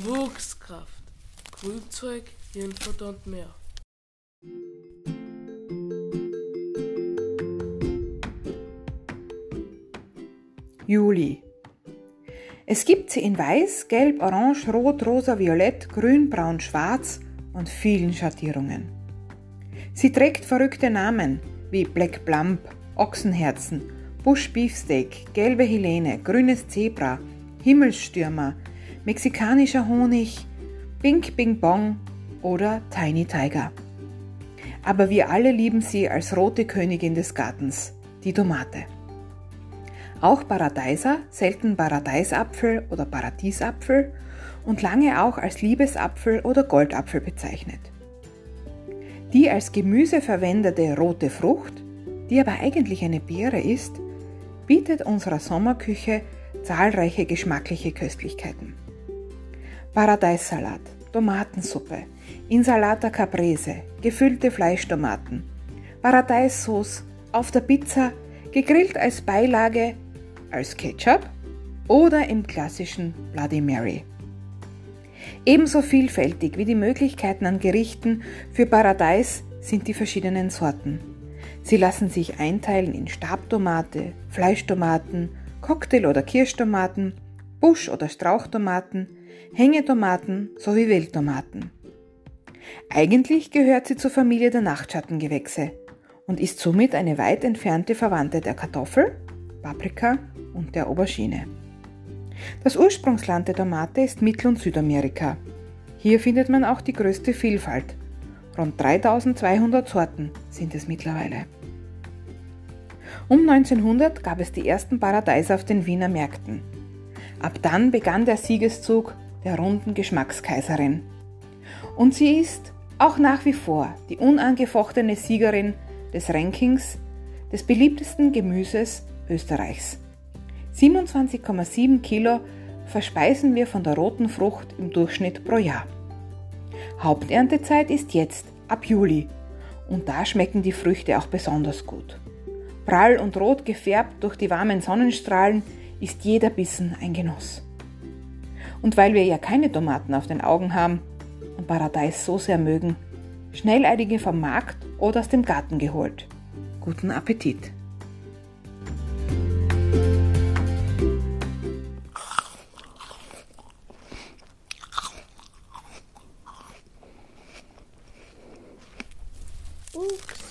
Wuchskraft, Grünzeug, Hirnfutter und mehr. Juli. Es gibt sie in weiß, gelb, orange, rot, rosa, violett, grün, braun, schwarz und vielen Schattierungen. Sie trägt verrückte Namen wie Black Plump, Ochsenherzen, Bush Beefsteak, gelbe Helene, grünes Zebra, Himmelsstürmer, mexikanischer Honig, Pink Bing Bong oder Tiny Tiger. Aber wir alle lieben sie als rote Königin des Gartens, die Tomate. Auch Paradeiser, selten Paradeisapfel oder Paradiesapfel und lange auch als Liebesapfel oder Goldapfel bezeichnet. Die als Gemüse verwendete rote Frucht, die aber eigentlich eine Beere ist, bietet unserer Sommerküche zahlreiche geschmackliche Köstlichkeiten. Paradeissalat, Tomatensuppe, Insalata Caprese, gefüllte Fleischtomaten, Paradeissauce auf der Pizza, gegrillt als Beilage, als Ketchup oder im klassischen Bloody Mary. Ebenso vielfältig wie die Möglichkeiten an Gerichten für Paradeis sind die verschiedenen Sorten. Sie lassen sich einteilen in Stabtomate, Fleischtomaten, Cocktail- oder Kirschtomaten, Busch- oder Strauchtomaten, Hängetomaten sowie Wildtomaten. Eigentlich gehört sie zur Familie der Nachtschattengewächse und ist somit eine weit entfernte Verwandte der Kartoffel, Paprika und der Aubergine. Das Ursprungsland der Tomate ist Mittel- und Südamerika. Hier findet man auch die größte Vielfalt. Rund 3200 Sorten sind es mittlerweile. Um 1900 gab es die ersten Paradeiser auf den Wiener Märkten. Ab dann begann der Siegeszug der runden Geschmackskaiserin. Und sie ist auch nach wie vor die unangefochtene Siegerin des Rankings des beliebtesten Gemüses Österreichs. 27,7 Kilo verspeisen wir von der roten Frucht im Durchschnitt pro Jahr. Haupterntezeit ist jetzt, ab Juli, und da schmecken die Früchte auch besonders gut. Prall und rot gefärbt durch die warmen Sonnenstrahlen ist jeder Bissen ein Genuss. Und weil wir ja keine Tomaten auf den Augen haben und Paradeis so sehr mögen, schnell einige vom Markt oder aus dem Garten geholt. Guten Appetit! Oops,